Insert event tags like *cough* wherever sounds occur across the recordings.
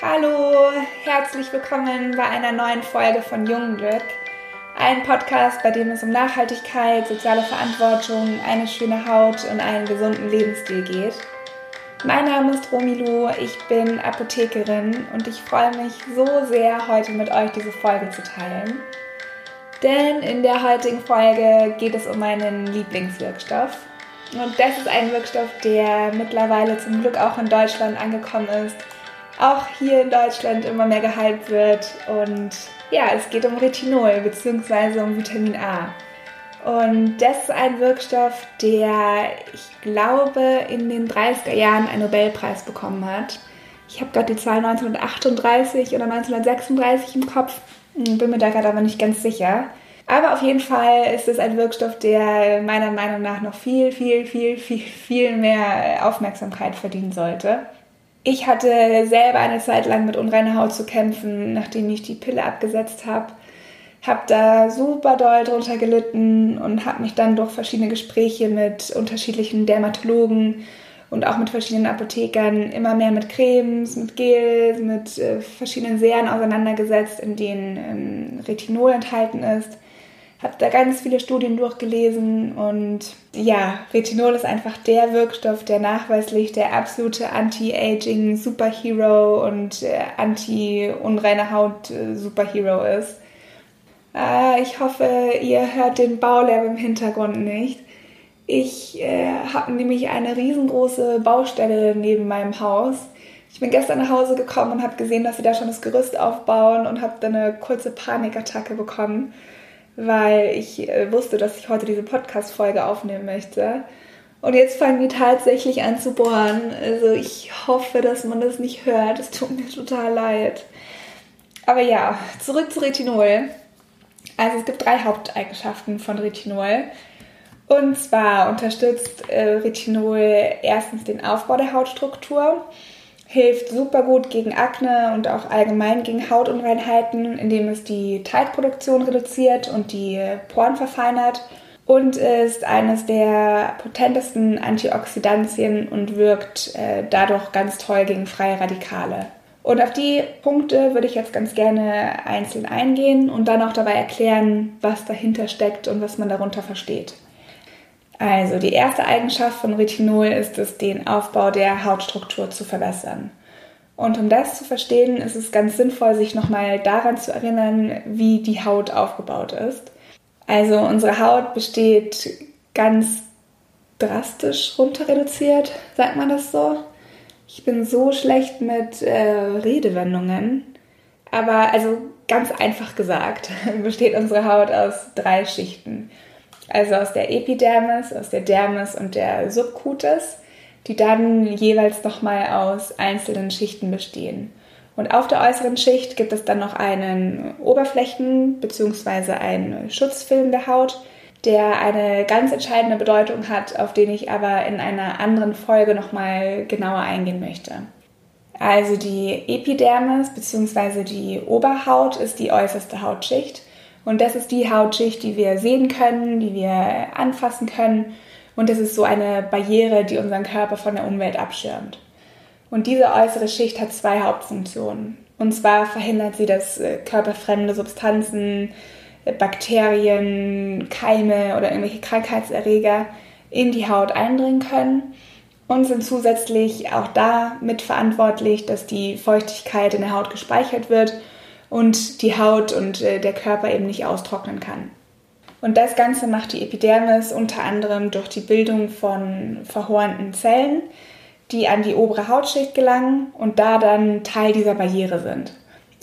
Hallo, herzlich willkommen bei einer neuen Folge von Jungglück. Ein Podcast, bei dem es um Nachhaltigkeit, soziale Verantwortung, eine schöne Haut und einen gesunden Lebensstil geht. Mein Name ist Romilu, ich bin Apothekerin und ich freue mich so sehr, heute mit euch diese Folge zu teilen. Denn in der heutigen Folge geht es um meinen Lieblingswirkstoff. Und das ist ein Wirkstoff, der mittlerweile zum Glück auch in Deutschland angekommen ist auch hier in Deutschland immer mehr gehypt wird. Und ja, es geht um Retinol bzw. um Vitamin A. Und das ist ein Wirkstoff, der, ich glaube, in den 30er Jahren einen Nobelpreis bekommen hat. Ich habe gerade die Zahl 1938 oder 1936 im Kopf, bin mir da gerade aber nicht ganz sicher. Aber auf jeden Fall ist es ein Wirkstoff, der meiner Meinung nach noch viel, viel, viel, viel, viel mehr Aufmerksamkeit verdienen sollte. Ich hatte selber eine Zeit lang mit unreiner Haut zu kämpfen, nachdem ich die Pille abgesetzt habe. Habe da super doll drunter gelitten und habe mich dann durch verschiedene Gespräche mit unterschiedlichen Dermatologen und auch mit verschiedenen Apothekern immer mehr mit Cremes, mit Gels, mit äh, verschiedenen Serien auseinandergesetzt, in denen ähm, Retinol enthalten ist habe da ganz viele Studien durchgelesen und ja, Retinol ist einfach der Wirkstoff, der nachweislich der absolute Anti-Aging Superhero und äh, Anti-unreine Haut äh, Superhero ist. Äh, ich hoffe, ihr hört den Baulärm im Hintergrund nicht. Ich äh, habe nämlich eine riesengroße Baustelle neben meinem Haus. Ich bin gestern nach Hause gekommen und habe gesehen, dass sie da schon das Gerüst aufbauen und habe dann eine kurze Panikattacke bekommen weil ich äh, wusste, dass ich heute diese Podcast-Folge aufnehmen möchte. Und jetzt fangen die tatsächlich an zu bohren. Also ich hoffe, dass man das nicht hört. Es tut mir total leid. Aber ja, zurück zu Retinol. Also es gibt drei Haupteigenschaften von Retinol. Und zwar unterstützt äh, Retinol erstens den Aufbau der Hautstruktur hilft super gut gegen Akne und auch allgemein gegen Hautunreinheiten, indem es die Teigproduktion reduziert und die Poren verfeinert und ist eines der potentesten Antioxidantien und wirkt äh, dadurch ganz toll gegen freie Radikale. Und auf die Punkte würde ich jetzt ganz gerne einzeln eingehen und dann auch dabei erklären, was dahinter steckt und was man darunter versteht. Also die erste Eigenschaft von Retinol ist es, den Aufbau der Hautstruktur zu verbessern. Und um das zu verstehen, ist es ganz sinnvoll, sich nochmal daran zu erinnern, wie die Haut aufgebaut ist. Also unsere Haut besteht ganz drastisch runter reduziert, sagt man das so? Ich bin so schlecht mit äh, Redewendungen. Aber also ganz einfach gesagt, *laughs* besteht unsere Haut aus drei Schichten also aus der Epidermis, aus der Dermis und der Subcutis, die dann jeweils nochmal aus einzelnen Schichten bestehen. Und auf der äußeren Schicht gibt es dann noch einen Oberflächen- bzw. einen Schutzfilm der Haut, der eine ganz entscheidende Bedeutung hat, auf den ich aber in einer anderen Folge nochmal genauer eingehen möchte. Also die Epidermis bzw. die Oberhaut ist die äußerste Hautschicht und das ist die Hautschicht, die wir sehen können, die wir anfassen können. Und das ist so eine Barriere, die unseren Körper von der Umwelt abschirmt. Und diese äußere Schicht hat zwei Hauptfunktionen. Und zwar verhindert sie, dass äh, körperfremde Substanzen, äh, Bakterien, Keime oder irgendwelche Krankheitserreger in die Haut eindringen können und sind zusätzlich auch da mitverantwortlich, dass die Feuchtigkeit in der Haut gespeichert wird und die Haut und äh, der Körper eben nicht austrocknen kann. Und das Ganze macht die Epidermis unter anderem durch die Bildung von verhornten Zellen, die an die obere Hautschicht gelangen und da dann Teil dieser Barriere sind.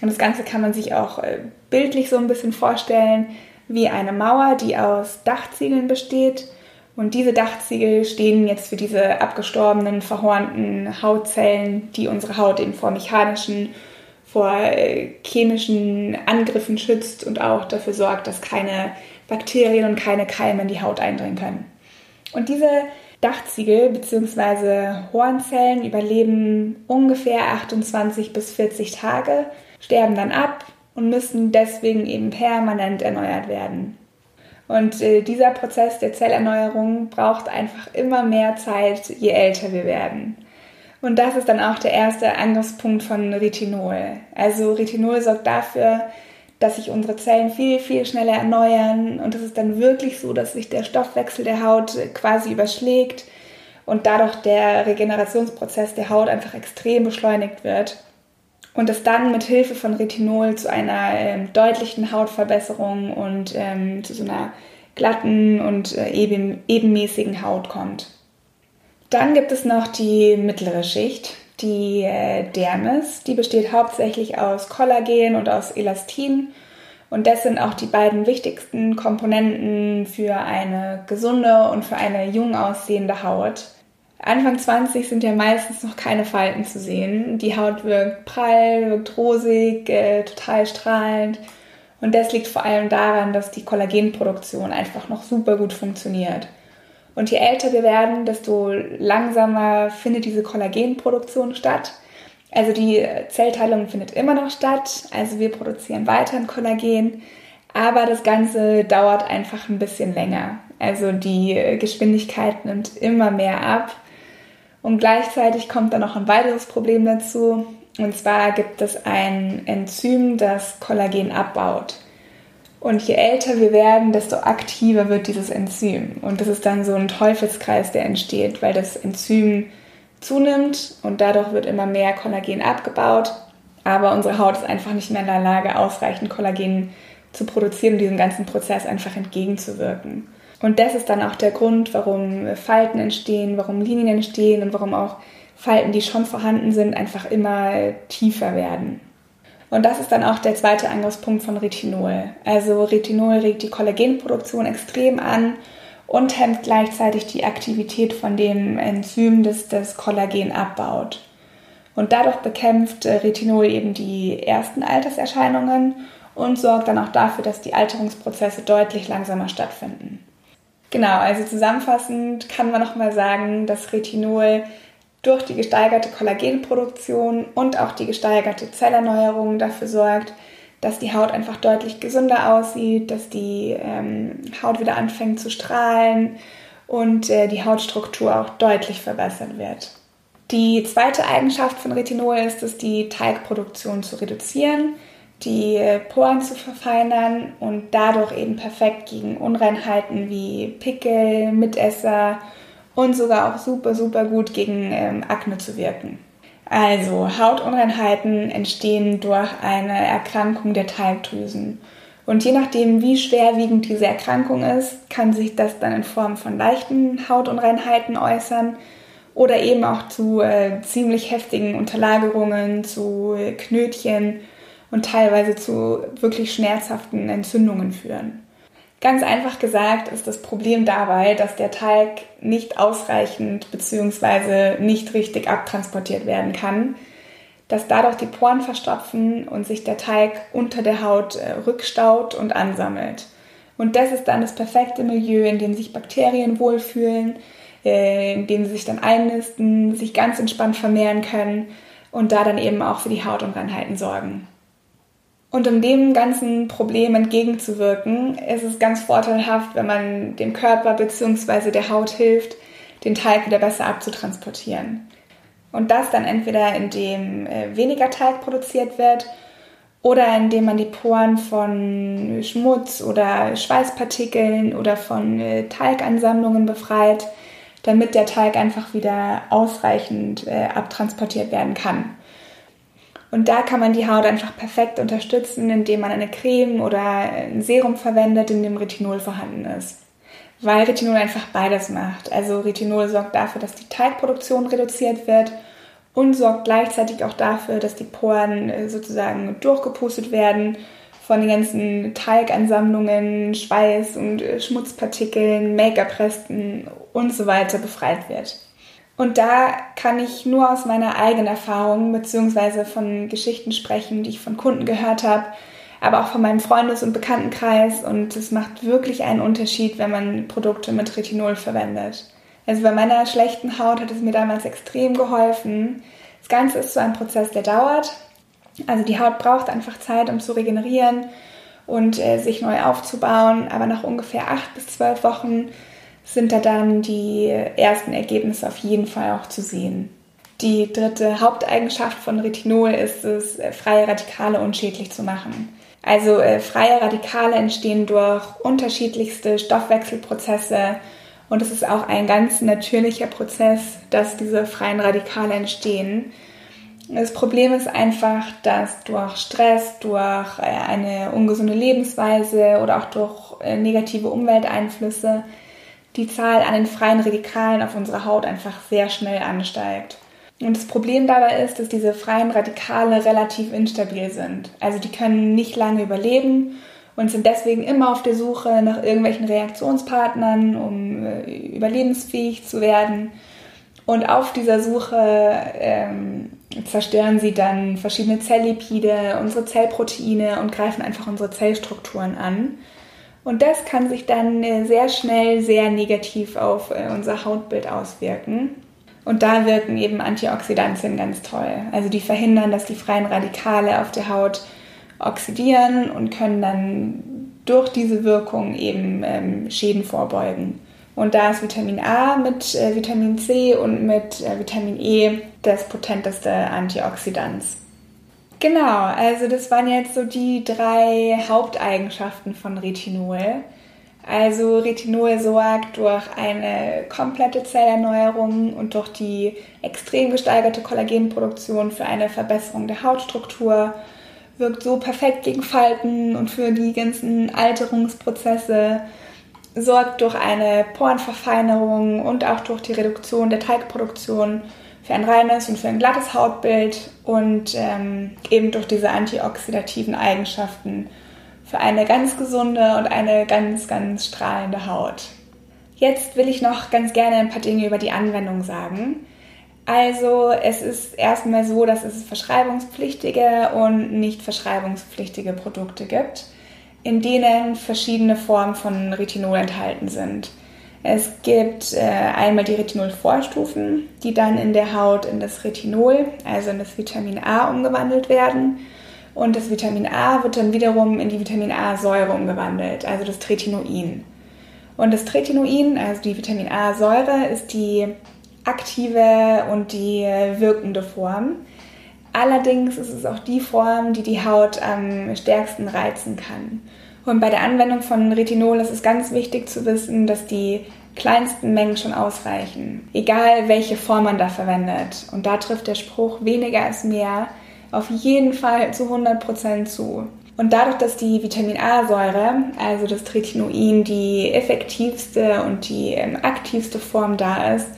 Und das Ganze kann man sich auch äh, bildlich so ein bisschen vorstellen wie eine Mauer, die aus Dachziegeln besteht. Und diese Dachziegel stehen jetzt für diese abgestorbenen, verhornten Hautzellen, die unsere Haut eben vor mechanischen vor äh, chemischen Angriffen schützt und auch dafür sorgt, dass keine Bakterien und keine Keime in die Haut eindringen können. Und diese Dachziegel bzw. Hornzellen überleben ungefähr 28 bis 40 Tage, sterben dann ab und müssen deswegen eben permanent erneuert werden. Und äh, dieser Prozess der Zellerneuerung braucht einfach immer mehr Zeit, je älter wir werden. Und das ist dann auch der erste Angriffspunkt von Retinol. Also Retinol sorgt dafür, dass sich unsere Zellen viel, viel schneller erneuern und es ist dann wirklich so, dass sich der Stoffwechsel der Haut quasi überschlägt und dadurch der Regenerationsprozess der Haut einfach extrem beschleunigt wird und es dann mit Hilfe von Retinol zu einer ähm, deutlichen Hautverbesserung und ähm, zu so einer glatten und äh, eben, ebenmäßigen Haut kommt. Dann gibt es noch die mittlere Schicht, die äh, Dermis. Die besteht hauptsächlich aus Kollagen und aus Elastin. Und das sind auch die beiden wichtigsten Komponenten für eine gesunde und für eine jung aussehende Haut. Anfang 20 sind ja meistens noch keine Falten zu sehen. Die Haut wirkt prall, wirkt rosig, äh, total strahlend. Und das liegt vor allem daran, dass die Kollagenproduktion einfach noch super gut funktioniert. Und je älter wir werden, desto langsamer findet diese Kollagenproduktion statt. Also die Zellteilung findet immer noch statt. Also wir produzieren weiterhin Kollagen. Aber das Ganze dauert einfach ein bisschen länger. Also die Geschwindigkeit nimmt immer mehr ab. Und gleichzeitig kommt dann noch ein weiteres Problem dazu. Und zwar gibt es ein Enzym, das Kollagen abbaut. Und je älter wir werden, desto aktiver wird dieses Enzym. Und das ist dann so ein Teufelskreis, der entsteht, weil das Enzym zunimmt und dadurch wird immer mehr Kollagen abgebaut. Aber unsere Haut ist einfach nicht mehr in der Lage, ausreichend Kollagen zu produzieren und diesem ganzen Prozess einfach entgegenzuwirken. Und das ist dann auch der Grund, warum Falten entstehen, warum Linien entstehen und warum auch Falten, die schon vorhanden sind, einfach immer tiefer werden. Und das ist dann auch der zweite Angriffspunkt von Retinol. Also Retinol regt die Kollagenproduktion extrem an und hemmt gleichzeitig die Aktivität von dem Enzym, das das Kollagen abbaut. Und dadurch bekämpft äh, Retinol eben die ersten Alterserscheinungen und sorgt dann auch dafür, dass die Alterungsprozesse deutlich langsamer stattfinden. Genau, also zusammenfassend kann man nochmal sagen, dass Retinol durch die gesteigerte Kollagenproduktion und auch die gesteigerte Zellerneuerung dafür sorgt, dass die Haut einfach deutlich gesünder aussieht, dass die ähm, Haut wieder anfängt zu strahlen und äh, die Hautstruktur auch deutlich verbessert wird. Die zweite Eigenschaft von Retinol ist es, die Teigproduktion zu reduzieren, die äh, Poren zu verfeinern und dadurch eben perfekt gegen Unreinheiten wie Pickel, Mitesser und sogar auch super, super gut gegen ähm, Akne zu wirken. Also Hautunreinheiten entstehen durch eine Erkrankung der Talgdrüsen. Und je nachdem, wie schwerwiegend diese Erkrankung ist, kann sich das dann in Form von leichten Hautunreinheiten äußern oder eben auch zu äh, ziemlich heftigen Unterlagerungen, zu äh, Knötchen und teilweise zu wirklich schmerzhaften Entzündungen führen. Ganz einfach gesagt ist das Problem dabei, dass der Talg nicht ausreichend bzw. nicht richtig abtransportiert werden kann, dass dadurch die Poren verstopfen und sich der Talg unter der Haut äh, rückstaut und ansammelt. Und das ist dann das perfekte Milieu, in dem sich Bakterien wohlfühlen, äh, in dem sie sich dann einnisten, sich ganz entspannt vermehren können und da dann eben auch für die Hautunreinheiten sorgen. Und um dem ganzen Problem entgegenzuwirken, ist es ganz vorteilhaft, wenn man dem Körper bzw. der Haut hilft, den Teig wieder besser abzutransportieren. Und das dann entweder indem äh, weniger Teig produziert wird oder indem man die Poren von Schmutz oder Schweißpartikeln oder von äh, Teigansammlungen befreit, damit der Teig einfach wieder ausreichend äh, abtransportiert werden kann. Und da kann man die Haut einfach perfekt unterstützen, indem man eine Creme oder ein Serum verwendet, in dem Retinol vorhanden ist. Weil Retinol einfach beides macht. Also Retinol sorgt dafür, dass die Teigproduktion reduziert wird und sorgt gleichzeitig auch dafür, dass die Poren äh, sozusagen durchgepustet werden von den ganzen Teigansammlungen, Schweiß und äh, Schmutzpartikeln, Make-up-Resten und so weiter befreit wird. Und da kann ich nur aus meiner eigenen Erfahrung bzw. von Geschichten sprechen, die ich von Kunden gehört habe, aber auch von meinem Freundes- und Bekanntenkreis. Und es macht wirklich einen Unterschied, wenn man Produkte mit Retinol verwendet. Also bei meiner schlechten Haut hat es mir damals extrem geholfen. Das Ganze ist so ein Prozess, der dauert. Also die Haut braucht einfach Zeit, um zu regenerieren. und äh, sich neu aufzubauen. Aber nach ungefähr acht bis zwölf Wochen sind da dann die ersten Ergebnisse auf jeden Fall auch zu sehen. Die dritte Haupteigenschaft von Retinol ist es, äh, freie Radikale unschädlich zu machen. Also äh, freie Radikale entstehen durch unterschiedlichste Stoffwechselprozesse und es ist auch ein ganz natürlicher Prozess, dass diese freien Radikale entstehen. Das Problem ist einfach, dass durch Stress, durch äh, eine ungesunde Lebensweise oder auch durch negative Umwelteinflüsse die Zahl an den freien Radikalen auf unserer Haut einfach sehr schnell ansteigt. Und das Problem dabei ist, dass diese freien Radikale relativ instabil sind. Also die können nicht lange überleben und sind deswegen immer auf der Suche nach irgendwelchen Reaktionspartnern, um äh, überlebensfähig zu werden. Und auf dieser Suche ähm, zerstören sie dann verschiedene Zelllipide, unsere Zellproteine und greifen einfach unsere Zellstrukturen an. Und das kann sich dann äh, sehr schnell sehr negativ auf äh, unser Hautbild auswirken. Und da wirken eben Antioxidantien ganz toll. Also die verhindern, dass die freien Radikale auf der Haut oxidieren und können dann durch diese Wirkung eben ähm, Schäden vorbeugen. Und da ist Vitamin A mit äh, Vitamin C und mit äh, Vitamin E das potenteste Antioxidant. Genau, also das waren jetzt so die drei Haupteigenschaften von Retinol. Also Retinol sorgt durch eine komplette Zellerneuerung und durch die extrem gesteigerte Kollagenproduktion für eine Verbesserung der Hautstruktur, wirkt so perfekt gegen Falten und für die ganzen Alterungsprozesse, sorgt durch eine Porenverfeinerung und auch durch die Reduktion der Teigproduktion für ein reines und für ein glattes Hautbild und ähm, eben durch diese antioxidativen Eigenschaften für eine ganz gesunde und eine ganz, ganz strahlende Haut. Jetzt will ich noch ganz gerne ein paar Dinge über die Anwendung sagen. Also es ist erstmal so, dass es verschreibungspflichtige und nicht verschreibungspflichtige Produkte gibt, in denen verschiedene Formen von Retinol enthalten sind. Es gibt äh, einmal die Retinol-Vorstufen, die dann in der Haut in das Retinol, also in das Vitamin A, umgewandelt werden. Und das Vitamin A wird dann wiederum in die Vitamin A-Säure umgewandelt, also das Tretinoin. Und das Tretinoin, also die Vitamin A-Säure, ist die aktive und die wirkende Form. Allerdings ist es auch die Form, die die Haut am stärksten reizen kann. Und bei der Anwendung von Retinol ist es ganz wichtig zu wissen, dass die kleinsten Mengen schon ausreichen. Egal welche Form man da verwendet. Und da trifft der Spruch weniger ist mehr auf jeden Fall zu 100% zu. Und dadurch, dass die Vitamin A-Säure, also das Tretinoin, die effektivste und die ähm, aktivste Form da ist,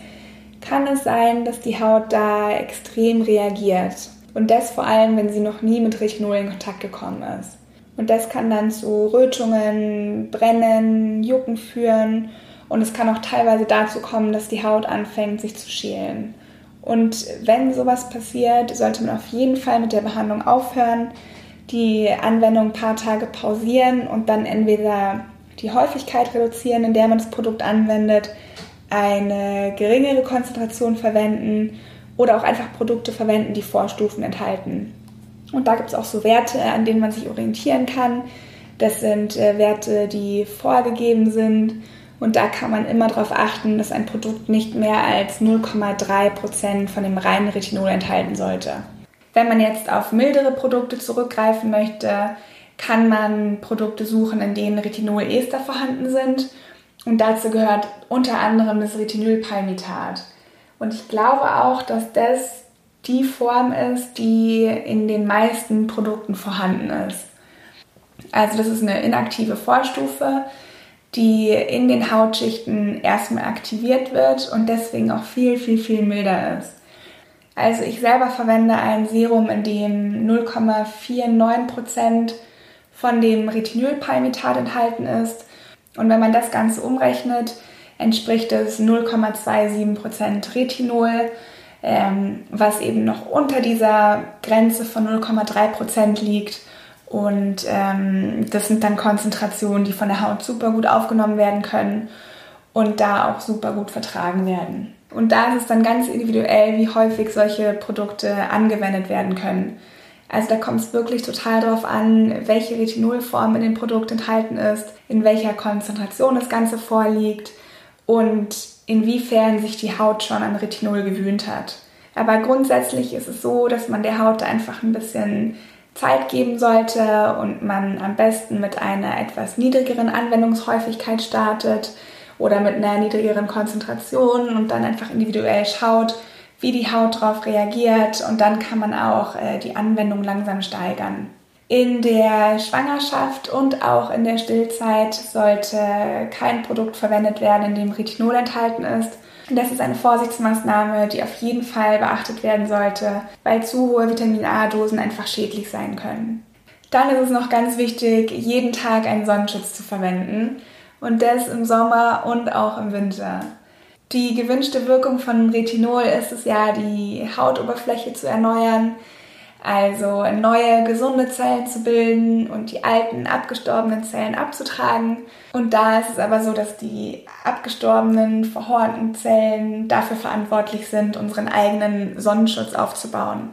kann es sein, dass die Haut da extrem reagiert. Und das vor allem, wenn sie noch nie mit Retinol in Kontakt gekommen ist. Und das kann dann zu Rötungen, Brennen, Jucken führen. Und es kann auch teilweise dazu kommen, dass die Haut anfängt, sich zu schälen. Und wenn sowas passiert, sollte man auf jeden Fall mit der Behandlung aufhören, die Anwendung ein paar Tage pausieren und dann entweder die Häufigkeit reduzieren, in der man das Produkt anwendet, eine geringere Konzentration verwenden oder auch einfach Produkte verwenden, die Vorstufen enthalten. Und da gibt es auch so Werte, an denen man sich orientieren kann. Das sind äh, Werte, die vorgegeben sind und da kann man immer darauf achten, dass ein Produkt nicht mehr als 0,3% von dem reinen Retinol enthalten sollte. Wenn man jetzt auf mildere Produkte zurückgreifen möchte, kann man Produkte suchen, in denen Retinol-Ester vorhanden sind. Und dazu gehört unter anderem das Retinylpalmitat. Und ich glaube auch, dass das die Form ist, die in den meisten Produkten vorhanden ist. Also das ist eine inaktive Vorstufe, die in den Hautschichten erstmal aktiviert wird und deswegen auch viel, viel, viel milder ist. Also ich selber verwende ein Serum, in dem 0,49% von dem Retinylpalmitat enthalten ist. Und wenn man das Ganze umrechnet, entspricht es 0,27% Retinol, ähm, was eben noch unter dieser Grenze von 0,3% liegt. Und ähm, das sind dann Konzentrationen, die von der Haut super gut aufgenommen werden können und da auch super gut vertragen werden. Und da ist es dann ganz individuell, wie häufig solche Produkte angewendet werden können. Also da kommt es wirklich total darauf an, welche Retinolform in dem Produkt enthalten ist, in welcher Konzentration das Ganze vorliegt und inwiefern sich die Haut schon an Retinol gewöhnt hat. Aber grundsätzlich ist es so, dass man der Haut einfach ein bisschen Zeit geben sollte und man am besten mit einer etwas niedrigeren Anwendungshäufigkeit startet oder mit einer niedrigeren Konzentration und dann einfach individuell schaut, wie die Haut darauf reagiert und dann kann man auch äh, die Anwendung langsam steigern. In der Schwangerschaft und auch in der Stillzeit sollte kein Produkt verwendet werden, in dem Retinol enthalten ist. Das ist eine Vorsichtsmaßnahme, die auf jeden Fall beachtet werden sollte, weil zu hohe Vitamin A-Dosen einfach schädlich sein können. Dann ist es noch ganz wichtig, jeden Tag einen Sonnenschutz zu verwenden und das im Sommer und auch im Winter. Die gewünschte Wirkung von Retinol ist es ja, die Hautoberfläche zu erneuern, also neue gesunde Zellen zu bilden und die alten abgestorbenen Zellen abzutragen. Und da ist es aber so, dass die abgestorbenen, verhornten Zellen dafür verantwortlich sind, unseren eigenen Sonnenschutz aufzubauen.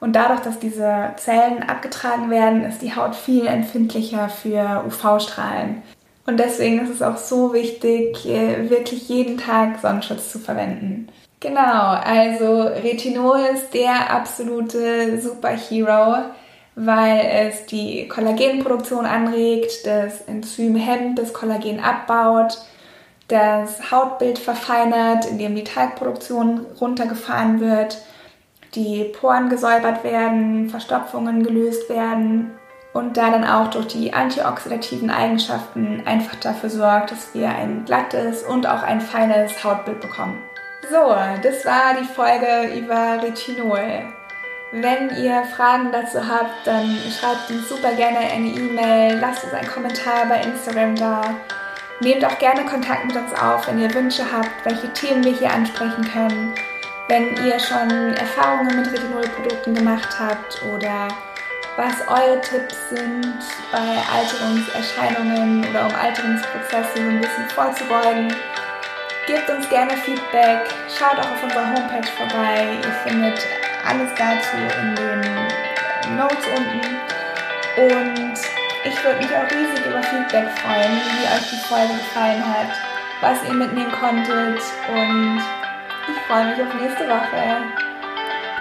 Und dadurch, dass diese Zellen abgetragen werden, ist die Haut viel empfindlicher für UV-Strahlen. Und deswegen ist es auch so wichtig, äh, wirklich jeden Tag Sonnenschutz zu verwenden. Genau, also Retinol ist der absolute Superhero, weil es die Kollagenproduktion anregt, das Enzym hemmt, das Kollagen abbaut, das Hautbild verfeinert, indem die Talgproduktion runtergefahren wird, die Poren gesäubert werden, Verstopfungen gelöst werden und da dann auch durch die antioxidativen Eigenschaften einfach dafür sorgt, dass wir ein glattes und auch ein feines Hautbild bekommen. So, das war die Folge über Retinol. Wenn ihr Fragen dazu habt, dann schreibt uns super gerne eine E-Mail, lasst uns einen Kommentar bei Instagram da. Nehmt auch gerne Kontakt mit uns auf, wenn ihr Wünsche habt, welche Themen wir hier ansprechen können. Wenn ihr schon Erfahrungen mit Retinolprodukten gemacht habt oder was eure Tipps sind bei Alterungserscheinungen oder um Alterungsprozesse so ein bisschen vorzubeugen. Gebt uns gerne Feedback, schaut auch auf unserer Homepage vorbei. Ihr findet alles dazu in den Notes unten. Und ich würde mich auch riesig über Feedback freuen, wie euch die Folge gefallen hat, was ihr mitnehmen konntet. Und ich freue mich auf nächste Woche.